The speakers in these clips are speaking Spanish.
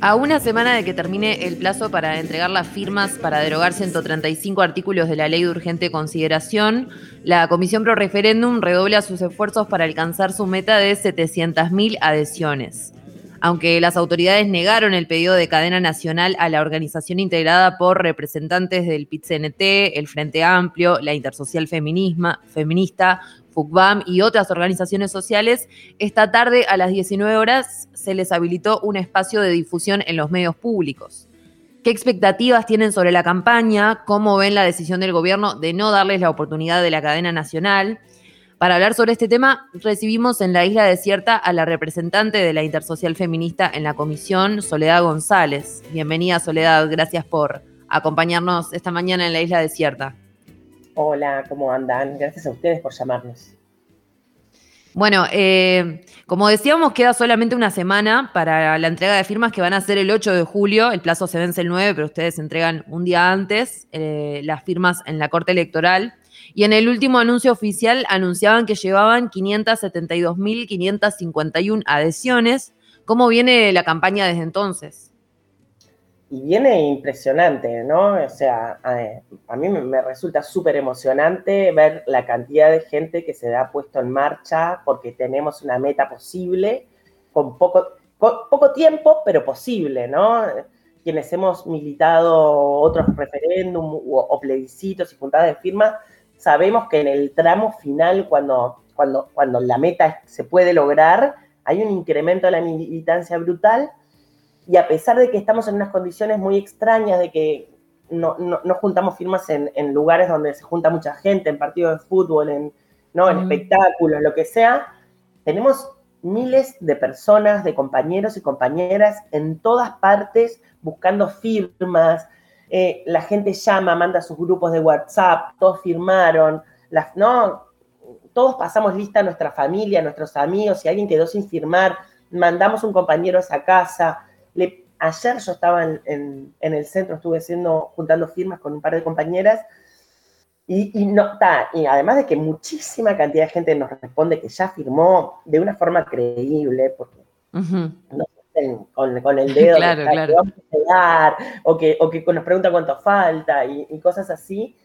A una semana de que termine el plazo para entregar las firmas para derogar 135 artículos de la ley de urgente consideración, la Comisión Pro Referéndum redobla sus esfuerzos para alcanzar su meta de 700.000 adhesiones. Aunque las autoridades negaron el pedido de cadena nacional a la organización integrada por representantes del PIT-CNT, el Frente Amplio, la Intersocial Feminista, FUCBAM y otras organizaciones sociales, esta tarde a las 19 horas se les habilitó un espacio de difusión en los medios públicos. ¿Qué expectativas tienen sobre la campaña? ¿Cómo ven la decisión del gobierno de no darles la oportunidad de la cadena nacional? Para hablar sobre este tema, recibimos en la isla desierta a la representante de la Intersocial Feminista en la comisión, Soledad González. Bienvenida, Soledad. Gracias por acompañarnos esta mañana en la isla desierta. Hola, ¿cómo andan? Gracias a ustedes por llamarnos. Bueno, eh, como decíamos, queda solamente una semana para la entrega de firmas que van a ser el 8 de julio. El plazo se vence el 9, pero ustedes entregan un día antes eh, las firmas en la Corte Electoral. Y en el último anuncio oficial anunciaban que llevaban 572.551 adhesiones. ¿Cómo viene la campaña desde entonces? Y viene impresionante, ¿no? O sea, a, mí me resulta súper emocionante ver la cantidad de gente que se ha puesto en marcha porque tenemos una meta posible con poco, poco tiempo, pero posible, ¿no? Quienes hemos militado otros referéndums o, plebiscitos y puntadas de firma, sabemos que en el tramo final, cuando, cuando, cuando la meta se puede lograr, hay un incremento de la militancia brutal y a pesar de que estamos en unas condiciones muy extrañas, de que no, juntamos firmas en, lugares donde se junta mucha gente, en partidos de fútbol, en, ¿no? en espectáculos, lo que sea, tenemos miles de personas, de compañeros y compañeras en todas partes buscando firmas. Eh, la gente llama, manda sus grupos de WhatsApp, todos firmaron, las, ¿no? todos pasamos lista a nuestra familia, a nuestros amigos, si alguien quedó sin firmar, mandamos un compañero a esa casa ayer yo estaba en, el centro, estuve haciendo, juntando firmas con un par de compañeras y, no, y además de que muchísima cantidad de gente nos responde que ya firmó de una forma creíble, porque no con, el dedo claro, claro. o que, o que nos pregunta cuánto falta y, y, cosas así.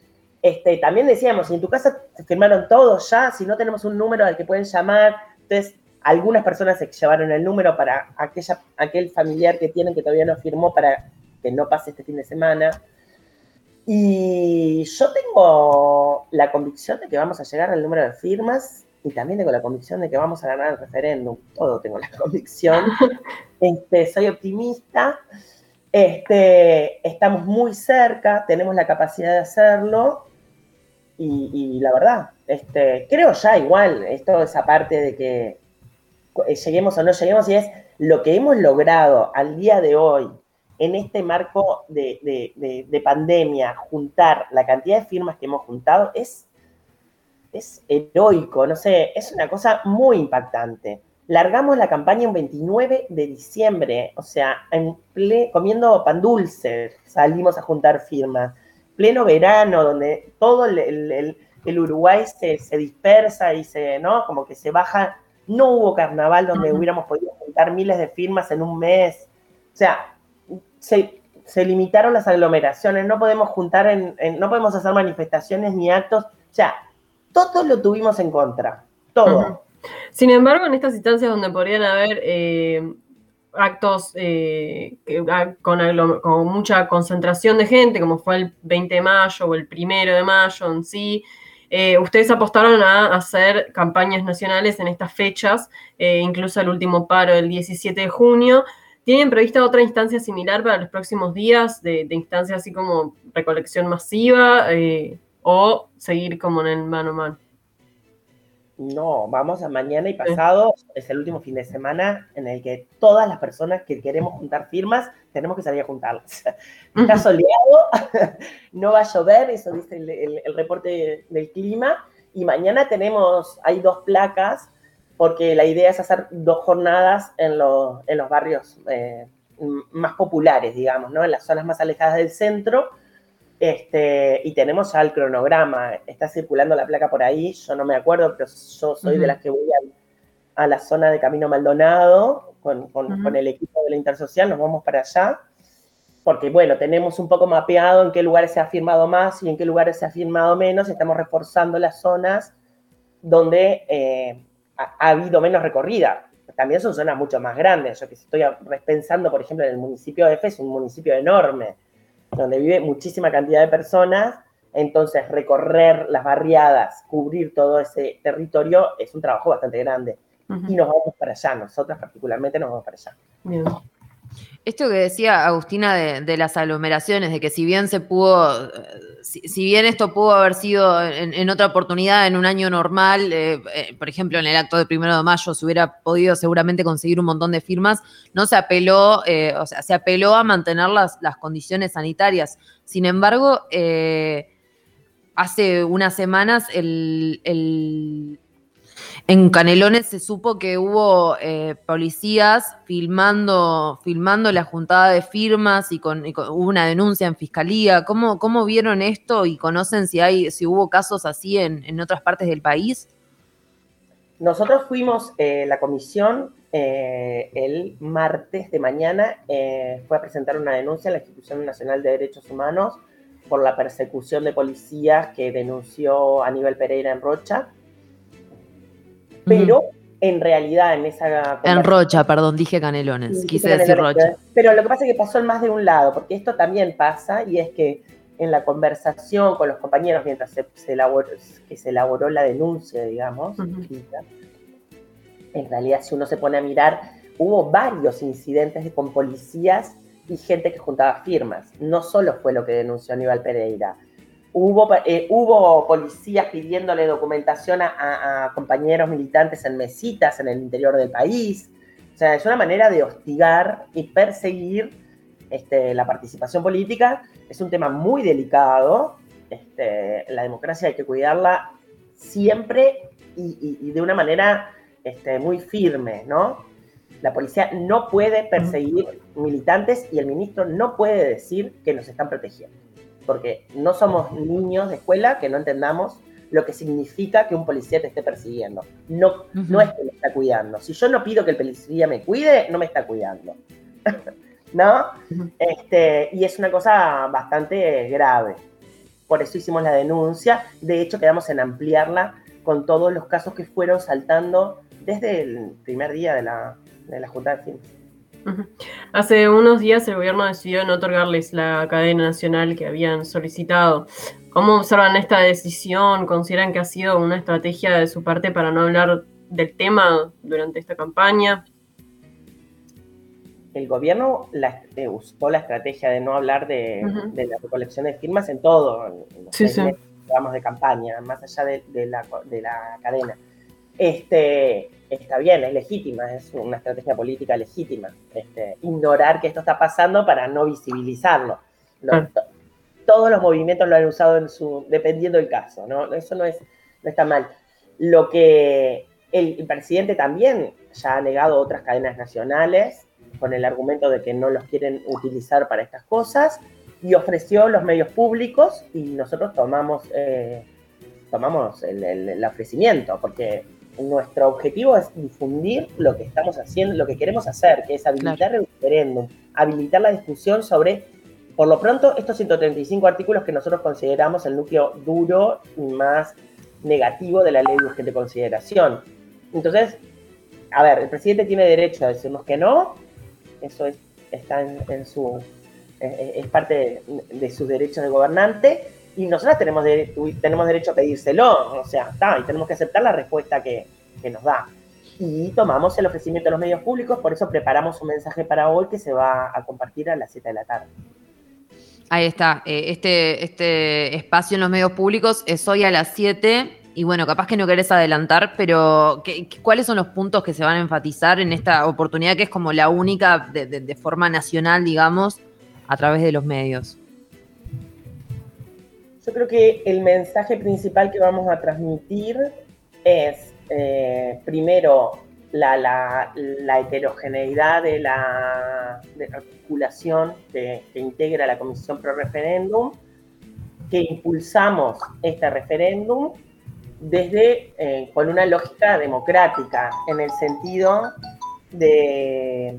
Este, también decíamos, si en tu casa se firmaron todos ya, si no tenemos un número al que pueden llamar, entonces algunas personas se llevaron el número para aquella, aquel familiar que tienen que todavía no firmó para que no pase este fin de semana. Y yo tengo la convicción de que vamos a llegar al número de firmas y también tengo la convicción de que vamos a ganar el referéndum. Todo tengo la convicción. Este, soy optimista. Este, estamos muy cerca, tenemos la capacidad de hacerlo. Y, la verdad, este, creo ya igual, esto es aparte de que lleguemos o no lleguemos, y es lo que hemos logrado al día de hoy en este marco de, pandemia, juntar la cantidad de firmas que hemos juntado es, es heroico, no sé, es una cosa muy impactante. Largamos la campaña un 29 de diciembre, o sea, en comiendo pan dulce, salimos a juntar firmas. Pleno verano, donde todo el, Uruguay se, se, dispersa y se, ¿no? Como que se baja no hubo carnaval donde hubiéramos podido juntar miles de firmas en un mes. O sea, se, limitaron las aglomeraciones, no podemos juntar en, no podemos hacer manifestaciones ni actos. O sea, todo lo tuvimos en contra. Todo. Sin embargo, en estas instancias donde podrían haber eh, actos eh, con, con, mucha concentración de gente, como fue el 20 de mayo o el 1 de mayo en sí, eh, ustedes apostaron a hacer campañas nacionales en estas fechas, eh, incluso el último paro del 17 de junio. ¿Tienen prevista otra instancia similar para los próximos días, de, instancia así como recolección masiva eh, o seguir como en el mano a mano? No, vamos a mañana y pasado, es el último fin de semana en el que todas las personas que queremos juntar firmas tenemos que salir a juntarlas. Está soleado, no va a llover, eso dice el, reporte del clima, y mañana tenemos, hay dos placas, porque la idea es hacer dos jornadas en, en los barrios eh, más populares, digamos, ¿no? en las zonas más alejadas del centro, este, y tenemos ya el cronograma, está circulando la placa por ahí, yo no me acuerdo, pero yo soy de las que voy a, la zona de Camino Maldonado, con, el equipo de la Intersocial, nos vamos para allá, porque bueno, tenemos un poco mapeado en qué lugares se ha firmado más y en qué lugares se ha firmado menos, estamos reforzando las zonas donde eh, ha, habido menos recorrida. También son zonas mucho más grandes. Yo que estoy pensando, por ejemplo, en el municipio de F, es un municipio enorme, donde vive muchísima cantidad de personas entonces, recorrer las barriadas, cubrir todo ese territorio es un trabajo bastante grande. Y nos vamos para allá, nosotras particularmente nos vamos para allá. Esto que decía Agustina de, las aglomeraciones, de que si bien se pudo, si, bien esto pudo haber sido en, otra oportunidad, en un año normal, eh, eh, por ejemplo, en el acto del primero de mayo se hubiera podido seguramente conseguir un montón de firmas, no se apeló, eh, o sea, se apeló a mantener las, las condiciones sanitarias. Sin embargo, hace unas semanas el, en Canelones se supo que hubo eh, policías filmando, filmando la juntada de firmas y, con, hubo una denuncia en fiscalía. ¿Cómo, ¿Cómo, vieron esto y conocen si hay, si hubo casos así en, otras partes del país? Nosotros fuimos, eh, la comisión, eh, el martes de mañana, fue a presentar una denuncia en la Institución Nacional de Derechos Humanos por la persecución de policías que denunció Aníbal Pereira en Rocha. Pero en realidad en esa... En Rocha, perdón, dije Canelones, quise decir Rocha. Pero lo que pasa es que pasó en más de un lado, porque esto también pasa y es que en la conversación con los compañeros mientras se, elaboró, que se elaboró la denuncia, digamos, en realidad si uno se pone a mirar, hubo varios incidentes con policías y gente que juntaba firmas. No solo fue lo que denunció Aníbal Pereira. Hubo, eh, hubo policías pidiéndole documentación a, compañeros militantes en mesitas en el interior del país. O sea, es una manera de hostigar y perseguir este, la participación política. Es un tema muy delicado. Este, la democracia hay que cuidarla siempre y, de una manera este, muy firme, ¿no? La policía no puede perseguir militantes y el ministro no puede decir que nos están protegiendo, porque no somos niños de escuela que no entendamos lo que significa que un policía te esté persiguiendo. No, no es que me está cuidando. Si yo no pido que el policía me cuide, no me está cuidando. ¿No? este, y es una cosa bastante grave. Por eso hicimos la denuncia. De hecho, quedamos en ampliarla con todos los casos que fueron saltando desde el primer día de la, de la Junta de Hace unos días el gobierno decidió no otorgarles la cadena nacional que habían solicitado. ¿Cómo observan esta decisión? ¿Consideran que ha sido una estrategia de su parte para no hablar del tema durante esta campaña? El gobierno la, eh, usó la estrategia de no hablar de, la recolección de firmas en todo, en los sí, de campaña, más allá de, la, de la cadena. Este, está bien, es legítima, es una estrategia política legítima. Este, ignorar que esto está pasando para no visibilizarlo. Todos los movimientos lo han usado en su, dependiendo del caso, ¿no? Eso no, es, no está mal. Lo que el, presidente también ya ha negado otras cadenas nacionales con el argumento de que no los quieren utilizar para estas cosas y ofreció los medios públicos y nosotros tomamos, eh, tomamos el, el ofrecimiento porque nuestro objetivo es difundir lo que estamos haciendo, lo que queremos hacer, que es habilitar el referéndum, habilitar la discusión sobre, por lo pronto, estos 135 artículos que nosotros consideramos el núcleo duro y más negativo de la ley de urgente consideración. Entonces, a ver, el presidente tiene derecho a decirnos que no, eso está en, su, es, parte de, de sus derechos de gobernante, y nosotros tenemos, tenemos derecho a pedírselo, o sea, está, y tenemos que aceptar la respuesta que, nos da. Y tomamos el ofrecimiento de los medios públicos, por eso preparamos un mensaje para hoy que se va a compartir a las 7 de la tarde. Ahí está, eh, este, este espacio en los medios públicos es hoy a las 7 y bueno, capaz que no querés adelantar, pero ¿cuáles son los puntos que se van a enfatizar en esta oportunidad que es como la única de forma nacional, digamos, a través de los medios? Yo creo que el mensaje principal que vamos a transmitir es, eh, primero, la, heterogeneidad de la, articulación que, integra la Comisión Pro Referéndum, que impulsamos este referéndum desde, eh, con una lógica democrática, en el sentido de,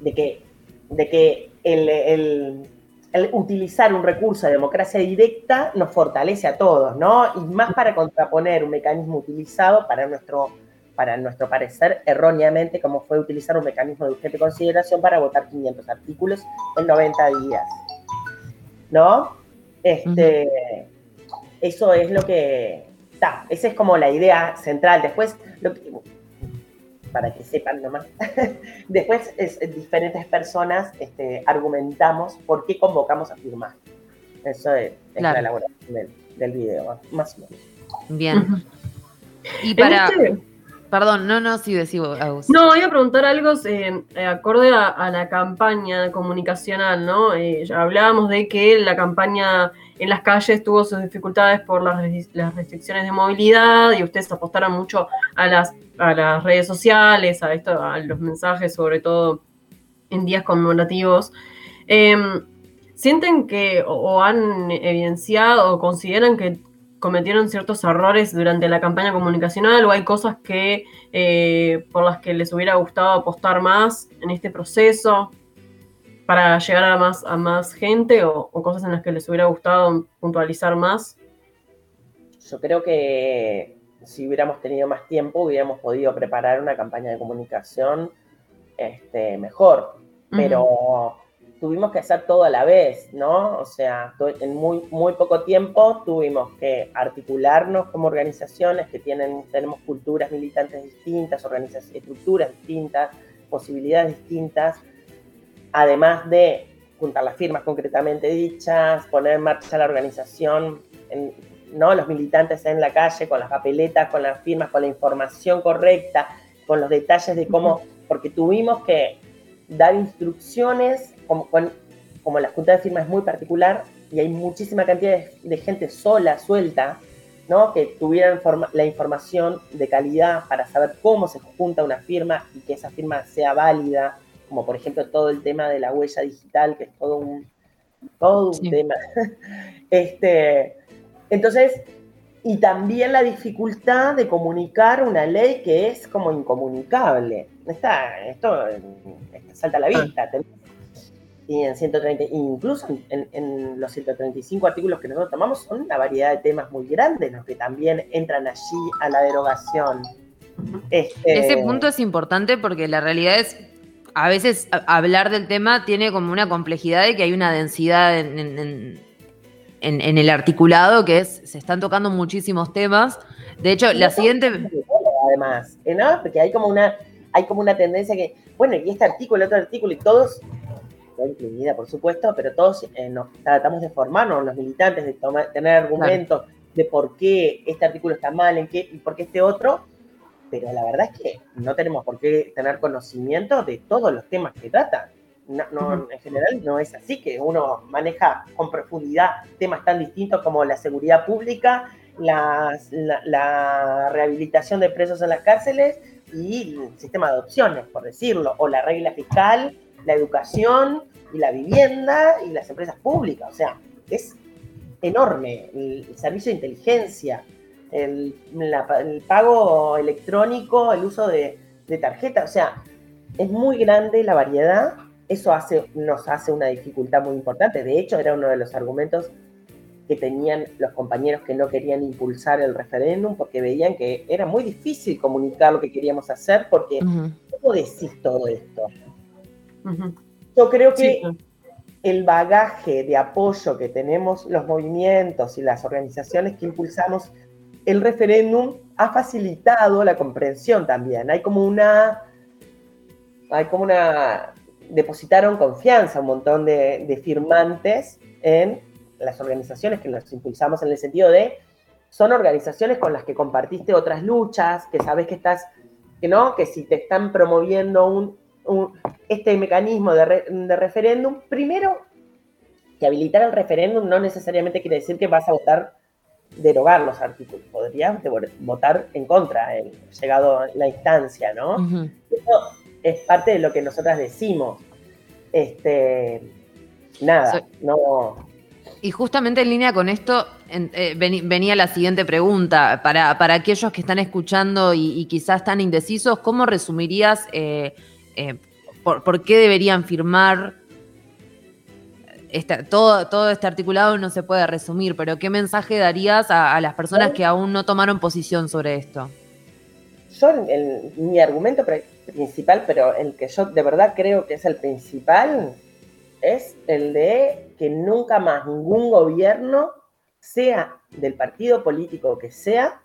de que, de que el, utilizar un recurso de democracia directa nos fortalece a todos, ¿no? Y más para contraponer un mecanismo utilizado para nuestro, para nuestro parecer erróneamente, como fue utilizar un mecanismo de urgente consideración para votar 500 artículos en 90 días, ¿no? Este, Eso es lo que... está esa es como la idea central. Después, para que sepan nomás. Después, es, diferentes personas este, argumentamos por qué convocamos a firmar. Eso es, la elaboración del, video, más o menos. Bien. Y para... Este- Perdón, no, no, sí, decimos. No, iba a preguntar algo eh, acorde a, la campaña comunicacional, ¿no? Eh, ya hablábamos de que la campaña en las calles tuvo sus dificultades por las, restricciones de movilidad y ustedes apostaron mucho a las, a las redes sociales, a, esto, a los mensajes, sobre todo en días conmemorativos. Em, ¿Sienten que o han evidenciado o consideran que cometieron ciertos errores durante la campaña comunicacional o hay cosas que eh, por las que les hubiera gustado apostar más en este proceso para llegar a más, a más gente o, cosas en las que les hubiera gustado puntualizar más? Yo creo que si hubiéramos tenido más tiempo hubiéramos podido preparar una campaña de comunicación este, mejor, pero tuvimos que hacer todo a la vez, ¿no? O sea, en muy, muy poco tiempo tuvimos que articularnos como organizaciones que tienen, tenemos culturas militantes distintas, organizaciones, estructuras distintas, posibilidades distintas, además de juntar las firmas concretamente dichas, poner en marcha la organización, ¿no? Los militantes en la calle con las papeletas, con las firmas, con la información correcta, con los detalles de cómo, porque tuvimos que dar instrucciones como, como la junta de firma es muy particular y hay muchísima cantidad de, gente sola, suelta, ¿no? que tuvieran la información de calidad para saber cómo se junta una firma y que esa firma sea válida, como por ejemplo todo el tema de la huella digital, que es todo un, todo un tema. este, entonces, y también la dificultad de comunicar una ley que es como incomunicable. Está, esto, salta a la vista. Y en 130, incluso en, los 135 artículos que nosotros tomamos son una variedad de temas muy grandes los que también entran allí a la derogación. Este, Ese punto es importante porque la realidad es, a veces hablar del tema tiene como una complejidad de que hay una densidad en, el articulado que es, se están tocando muchísimos temas. De hecho, la siguiente... Además, ¿no? Porque hay como una, hay como una tendencia que, bueno, y este artículo, el otro artículo, y todos incluida por supuesto, pero todos eh, nos tratamos de formarnos, los militantes, de tener argumentos de por qué este artículo está mal, en qué y por qué este otro, pero la verdad es que no tenemos por qué tener conocimiento de todos los temas que tratan. No, En general no es así, que uno maneja con profundidad temas tan distintos como la seguridad pública, la, la rehabilitación de presos en las cárceles y el sistema de adopciones, por decirlo, o la regla fiscal la educación y la vivienda y las empresas públicas. O sea, es enorme el, servicio de inteligencia, el, pago electrónico, el uso de, de tarjeta. O sea, es muy grande la variedad. Eso hace, nos hace una dificultad muy importante. De hecho, era uno de los argumentos que tenían los compañeros que no querían impulsar el referéndum porque veían que era muy difícil comunicar lo que queríamos hacer porque ¿cómo decís todo esto? Yo creo que el bagaje de apoyo que tenemos los movimientos y las organizaciones que impulsamos el referéndum ha facilitado la comprensión también. Hay como una, hay como una, depositaron confianza un montón de, firmantes en las organizaciones que nos impulsamos en el sentido de, son organizaciones con las que compartiste otras luchas, que sabes que estás, que no, que si te están promoviendo un, este mecanismo de, referéndum, primero, que habilitar el referéndum no necesariamente quiere decir que vas a votar derogar los artículos, podrías votar en contra, llegado la instancia, ¿no? Eso es parte de lo que nosotras decimos. Este, nada, no. Y justamente en línea con esto eh, venía la siguiente pregunta. Para, aquellos que están escuchando y, quizás están indecisos, ¿cómo resumirías eh, eh, por, qué deberían firmar? todo, todo este articulado no se puede resumir, pero ¿qué mensaje darías a, las personas que aún no tomaron posición sobre esto? Yo, mi argumento principal, pero el que yo de verdad creo que es el principal, es el de que nunca más ningún gobierno, sea del partido político que sea,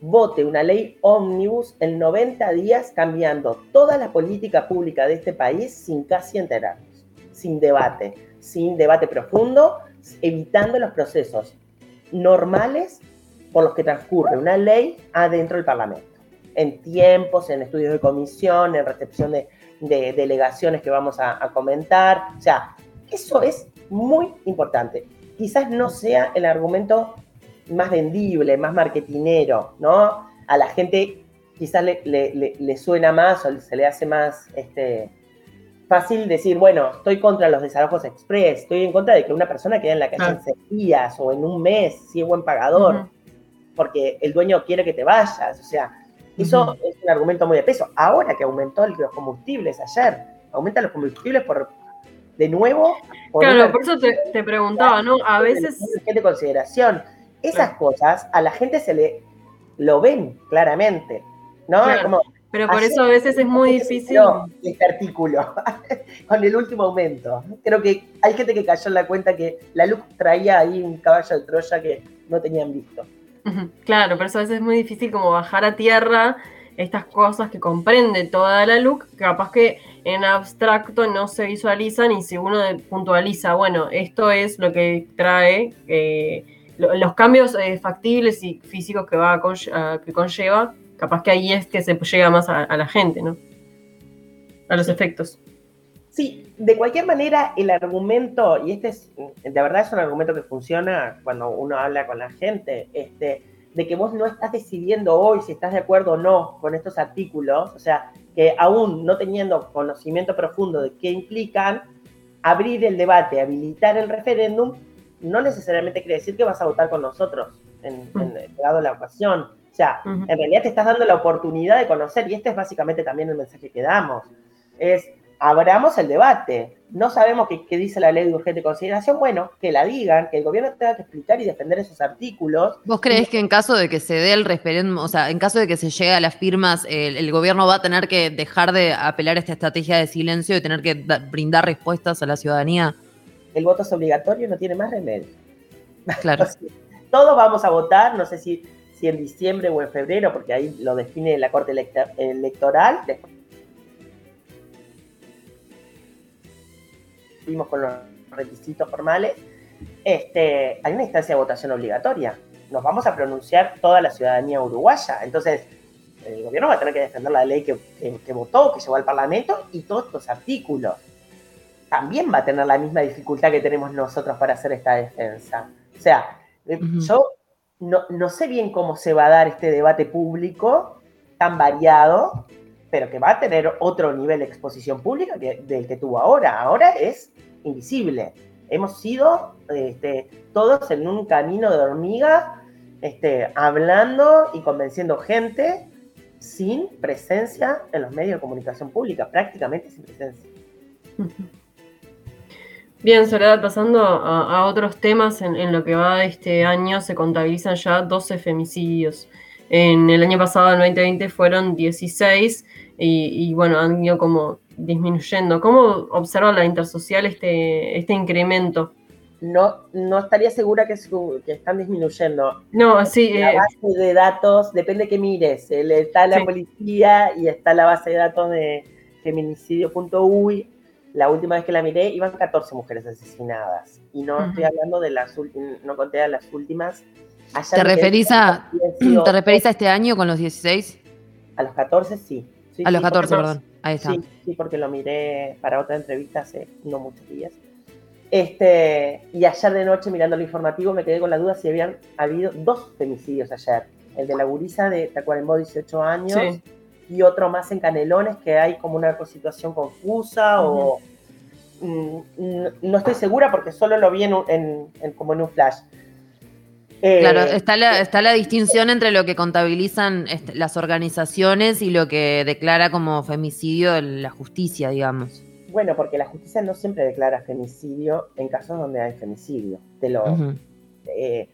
vote una ley ómnibus en 90 días cambiando toda la política pública de este país sin casi enterarnos, sin debate, sin debate profundo, evitando los procesos normales por los que transcurre una ley adentro del Parlamento, en tiempos, en estudios de comisión, en recepción de de delegaciones que vamos a, comentar. O sea, eso es muy importante. Quizás no sea el argumento más vendible, más marketinero, ¿no? A la gente quizás le, suena más o se le hace más este, fácil decir, bueno, estoy contra los desalojos express, estoy en contra de que una persona quede en la calle en seis días o en un mes, si es buen pagador, porque el dueño quiere que te vayas. O sea, eso es un argumento muy de peso. Ahora que aumentó los combustibles ayer, aumenta los combustibles por de nuevo. claro, por eso te, preguntaba, ¿no? A veces. De consideración. Esas cosas a la gente se le lo ven claramente, ¿no? pero por eso a veces es muy difícil. Este artículo, con el último aumento. Creo que hay gente que cayó en la cuenta que la luz traía ahí un caballo de Troya que no tenían visto. Claro, pero eso a veces es muy difícil como bajar a tierra estas cosas que comprende toda la look, capaz que en abstracto no se visualizan y si uno puntualiza, bueno, esto es lo que trae, eh, los cambios eh, factibles y físicos que, va que conlleva, capaz que ahí es que se llega más a, la gente, ¿no? A los efectos. Sí, de cualquier manera, el argumento, y este es, de verdad es un argumento que funciona cuando uno habla con la gente, este, de que vos no estás decidiendo hoy si estás de acuerdo o no con estos artículos, o sea, que aún no teniendo conocimiento profundo de qué implican, abrir el debate, habilitar el referéndum, no necesariamente quiere decir que vas a votar con nosotros en, en, dado la ocasión. O sea, en realidad te estás dando la oportunidad de conocer, y este es básicamente también el mensaje que damos, es abramos el debate. No sabemos qué, dice la ley de urgente consideración. Bueno, que la digan, que el gobierno tenga que explicar y defender esos artículos. ¿Vos crees que en caso de que se dé el referéndum, o sea, en caso de que se llegue a las firmas, el, gobierno va a tener que dejar de apelar a esta estrategia de silencio y tener que brindar respuestas a la ciudadanía? El voto es obligatorio, no tiene más remedio. Claro. Todos vamos a votar, no sé si, si en diciembre o en febrero, porque ahí lo define la Corte Electoral. Después cumplimos con los requisitos formales, este, hay una instancia de votación obligatoria. Nos vamos a pronunciar toda la ciudadanía uruguaya. Entonces, el gobierno va a tener que defender la ley que, votó, que llevó al Parlamento y todos estos artículos. También va a tener la misma dificultad que tenemos nosotros para hacer esta defensa. O sea, eh, yo no, no, sé bien cómo se va a dar este debate público tan variado, pero que va a tener otro nivel de exposición pública del que tuvo ahora. Ahora es invisible. Hemos sido este, todos en un camino de hormiga, este, hablando y convenciendo gente sin presencia en los medios de comunicación pública, prácticamente sin presencia. Bien, Soledad, pasando a, otros temas, en, en, lo que va este año se contabilizan ya 12 femicidios. En el año pasado, en 2020, fueron 16 y, bueno, han ido como disminuyendo. ¿Cómo observa la intersocial este, este incremento? No, no estaría segura que, que están disminuyendo. No, sí. La eh, base de datos, depende que mires. Está la policía y está la base de datos de feminicidio.uy. La última vez que la miré iban 14 mujeres asesinadas. Y no estoy hablando de las últimas, no conté a las últimas. ¿Te referís, a, ¿Te referís a este año con los 16? A los 14 sí a los 14, perdón. Ahí está. Sí, porque lo miré para otra entrevista hace no muchos días. Este, y ayer de noche, mirando el informativo, me quedé con la duda si habían habido dos femicidios ayer. El de la gurisa de Tacuarembó, 18 años, y otro más en Canelones, que hay como una situación confusa o mm, no estoy segura porque solo lo vi en, como en un flash. Claro, eh, está la, está la distinción entre lo que contabilizan las organizaciones y lo que declara como femicidio la justicia, digamos. Bueno, porque la justicia no siempre declara femicidio en casos donde hay femicidio. Te lo, eh,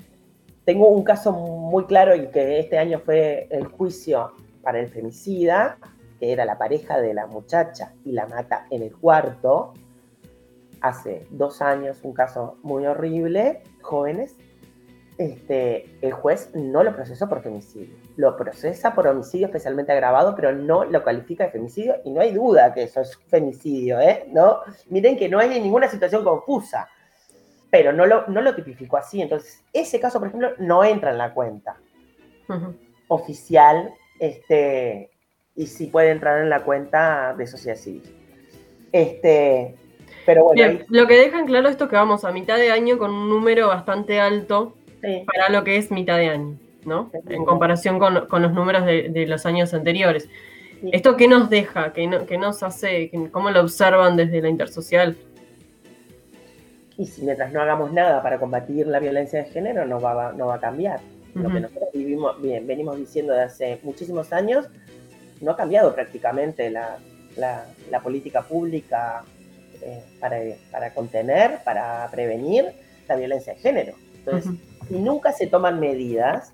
tengo un caso muy claro y que este año fue el juicio para el femicida, que era la pareja de la muchacha y la mata en el cuarto. Hace dos años, un caso muy horrible, jóvenes. Este, el juez no lo procesó por femicidio. Lo procesa por homicidio especialmente agravado, pero no lo califica de femicidio y no hay duda que eso es femicidio, ¿eh? ¿No? Miren que no hay ninguna situación confusa, pero no lo, no lo tipificó así. Entonces, ese caso, por ejemplo, no entra en la cuenta oficial este, y sí puede entrar en la cuenta de sociedad civil. Este, pero bueno. Lo que dejan claro esto es que vamos a mitad de año con un número bastante alto para lo que es mitad de año, ¿no? En comparación con, los números de, los años anteriores. ¿Esto qué nos deja? ¿Qué, no, nos hace? ¿Cómo lo observan desde la intersocial? Y si mientras no hagamos nada para combatir la violencia de género, no va, no va a cambiar. Lo que nosotros vivimos, bien, venimos diciendo desde hace muchísimos años no ha cambiado prácticamente la, política pública eh, para, contener, para prevenir la violencia de género. Entonces, si nunca se toman medidas,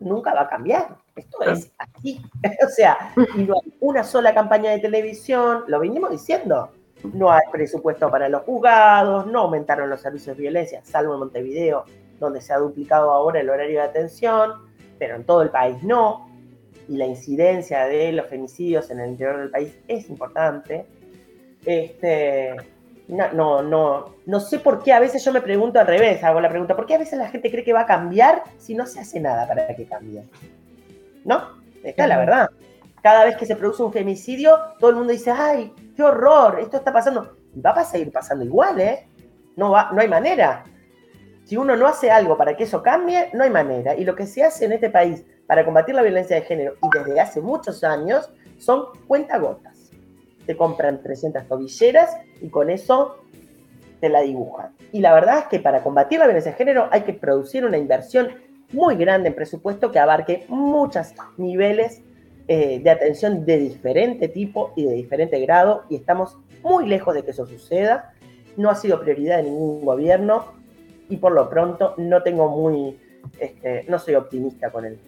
nunca va a cambiar. Esto es así. o sea, no hay una sola campaña de televisión, lo venimos diciendo. No hay presupuesto para los juzgados, no aumentaron los servicios de violencia, salvo en Montevideo, donde se ha duplicado ahora el horario de atención, pero en todo el país no y la incidencia de los femicidios en el interior del país es importante. Este, no, no, no, sé por qué a veces yo me pregunto al revés, hago la pregunta, ¿por qué a veces la gente cree que va a cambiar si no se hace nada para que cambie? ¿No? Esta es la verdad. Cada vez que se produce un femicidio, todo el mundo dice, ay, qué horror, esto está pasando. Va a seguir pasando igual, ¿eh? No, va, no hay manera. Si uno no hace algo para que eso cambie, no hay manera. Y lo que se hace en este país para combatir la violencia de género y desde hace muchos años son cuentagotas. Te compran 300 tobilleras y con eso te la dibujan. Y la verdad es que para combatir la violencia de género hay que producir una inversión muy grande en presupuesto que abarque muchos niveles eh, de atención de diferente tipo y de diferente grado y estamos muy lejos de que eso suceda. No ha sido prioridad de ningún gobierno y por lo pronto no tengo muy este, no soy optimista con, el,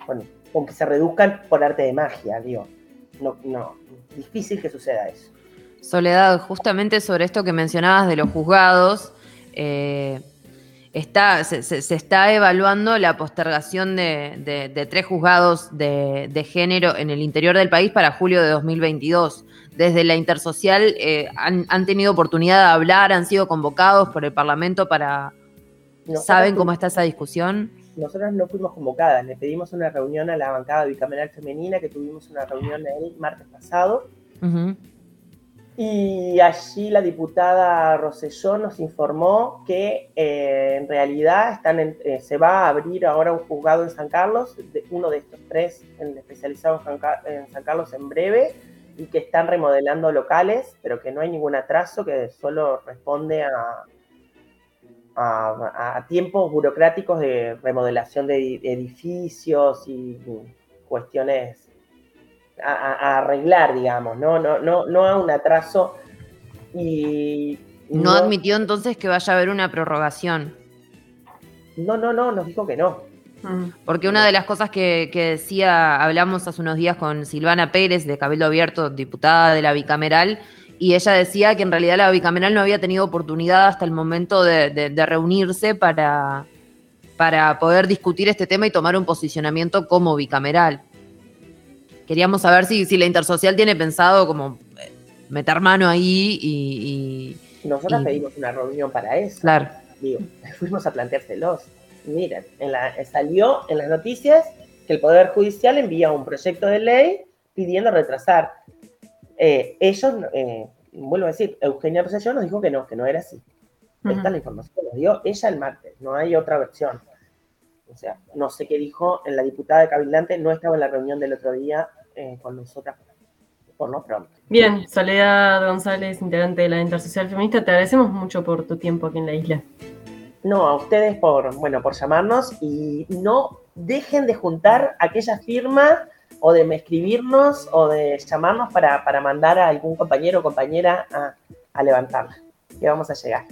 con, que se reduzcan por arte de magia, digo. No, no, difícil que suceda eso. Soledad, justamente sobre esto que mencionabas de los juzgados, eh, está, se, está evaluando la postergación de, tres juzgados de, género en el interior del país para julio de 2022. Desde la Intersocial eh, han, han, tenido oportunidad de hablar, han sido convocados por el Parlamento para... ¿Saben cómo está esa discusión? Nosotras no fuimos convocadas, le pedimos una reunión a la bancada bicameral femenina, que tuvimos una reunión el martes pasado. Y allí la diputada Rosellón nos informó que eh, en realidad están eh, se va a abrir ahora un juzgado en San Carlos, uno de estos tres especializados en San Carlos en breve, y que están remodelando locales, pero que no hay ningún atraso, que solo responde a, a, tiempos burocráticos de remodelación de edificios y cuestiones a, arreglar, digamos, ¿no? No, no, no a un atraso y... No, admitió entonces que vaya a haber una prorrogación. No, no, no, nos dijo que no. Mm. Porque una de las cosas que, que, decía, hablamos hace unos días con Silvana Pérez, de Cabildo Abierto, diputada de la bicameral, y ella decía que en realidad la bicameral no había tenido oportunidad hasta el momento de, reunirse para, para poder discutir este tema y tomar un posicionamiento como bicameral. Queríamos saber si, si la intersocial tiene pensado como eh, meter mano ahí y... Nosotros pedimos una reunión para eso. Claro. Digo, fuimos a planteárselos. Miren, en la, salió en las noticias que el Poder Judicial envía un proyecto de ley pidiendo retrasar eh, ellos, eh, vuelvo a decir, Eugenia Rosellón nos dijo que no, que no era así. Esta es la información que nos dio ella el martes, no hay otra versión. O sea, no sé qué dijo en la diputada de Cabildante, no estaba en la reunión del otro día eh, con nosotras por lo pronto. Bien, Soledad González, integrante de la Intersocial Feminista, te agradecemos mucho por tu tiempo aquí en la isla. No, a ustedes por, bueno, por llamarnos y no dejen de juntar aquella firma o de escribirnos o de llamarnos para, para mandar a algún compañero o compañera a, levantarla. Que vamos a llegar.